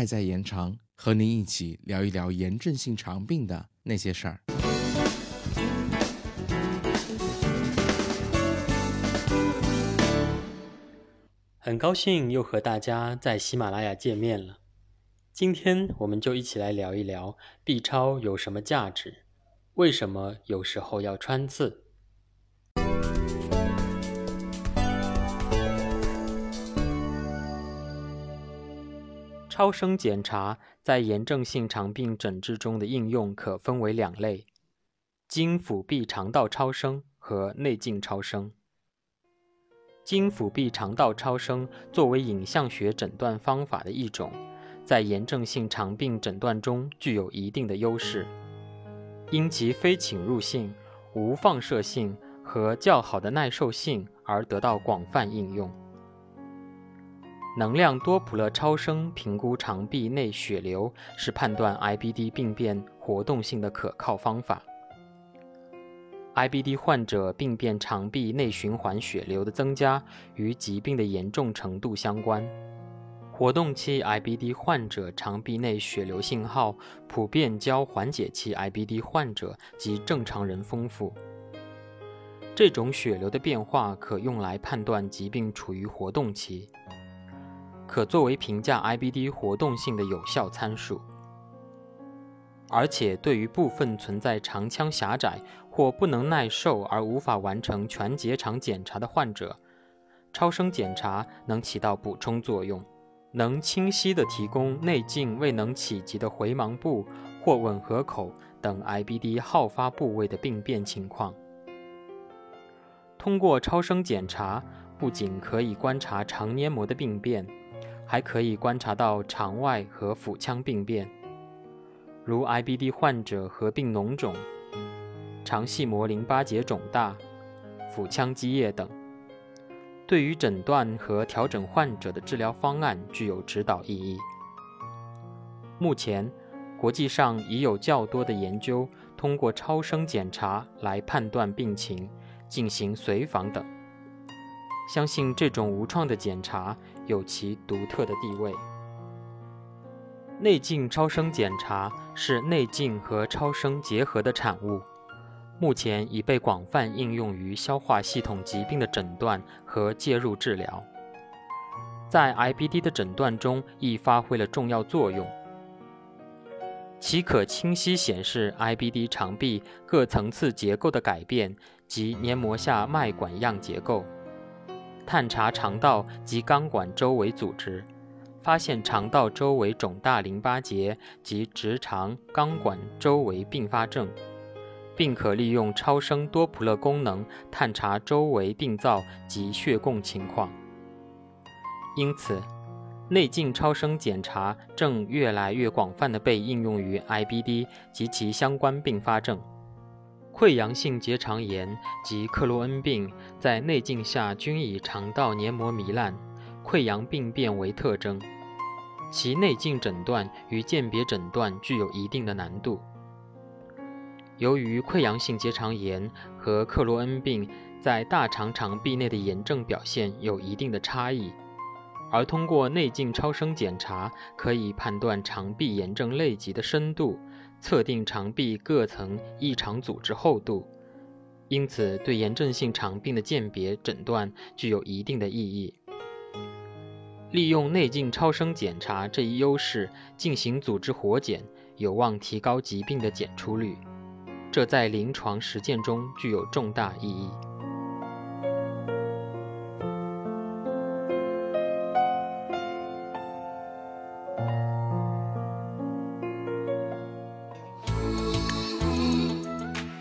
爱在延长，和您一起聊一聊炎症性肠病的那些事儿。很高兴又和大家在喜马拉雅见面了。今天我们就一起来聊一聊 B 超有什么价值，为什么有时候要穿刺。超声检查在炎症性肠病诊治中的应用可分为两类：经腹壁肠道超声和内镜超声。经腹壁肠道超声作为影像学诊断方法的一种，在炎症性肠病诊断中具有一定的优势，因其非侵入性、无放射性和较好的耐受性而得到广泛应用。能量多普勒超声评估肠壁内血流是判断 IBD 病变活动性的可靠方法。IBD 患者病变肠壁内循环血流的增加与疾病的严重程度相关。活动期 IBD 患者肠壁内血流信号普遍较缓解期 IBD 患者及正常人丰富。这种血流的变化可用来判断疾病处于活动期。可作为评价 IBD 活动性的有效参数，而且对于部分存在肠腔狭窄或不能耐受而无法完成全结肠检查的患者，超声检查能起到补充作用，能清晰地提供内镜未能企及的回盲部或吻合口等 IBD 好发部位的病变情况。通过超声检查，不仅可以观察肠黏膜的病变。还可以观察到肠外和腹腔病变，如 IBD 患者合并脓肿、肠系膜淋巴结肿大、腹腔积液等，对于诊断和调整患者的治疗方案具有指导意义。目前，国际上已有较多的研究通过超声检查来判断病情、进行随访等。相信这种无创的检查有其独特的地位。内镜超声检查是内镜和超声结合的产物，目前已被广泛应用于消化系统疾病的诊断和介入治疗，在 IBD 的诊断中亦发挥了重要作用。其可清晰显示 IBD 肠壁各层次结构的改变及黏膜下脉管样结构。探查肠道及肛管周围组织，发现肠道周围肿大淋巴结及直肠肛管周围并发症，并可利用超声多普勒功能探查周围病灶及血供情况。因此，内镜超声检查正越来越广泛地被应用于 IBD 及其相关并发症。溃疡性结肠炎及克罗恩病在内镜下均以肠道黏膜糜烂、溃疡病变为特征，其内镜诊断与鉴别诊断具有一定的难度。由于溃疡性结肠炎和克罗恩病在大肠肠壁内的炎症表现有一定的差异，而通过内镜超声检查可以判断肠壁炎症类级的深度。测定肠壁各层异常组织厚度，因此对炎症性肠病的鉴别诊断具有一定的意义。利用内镜超声检查这一优势进行组织活检，有望提高疾病的检出率，这在临床实践中具有重大意义。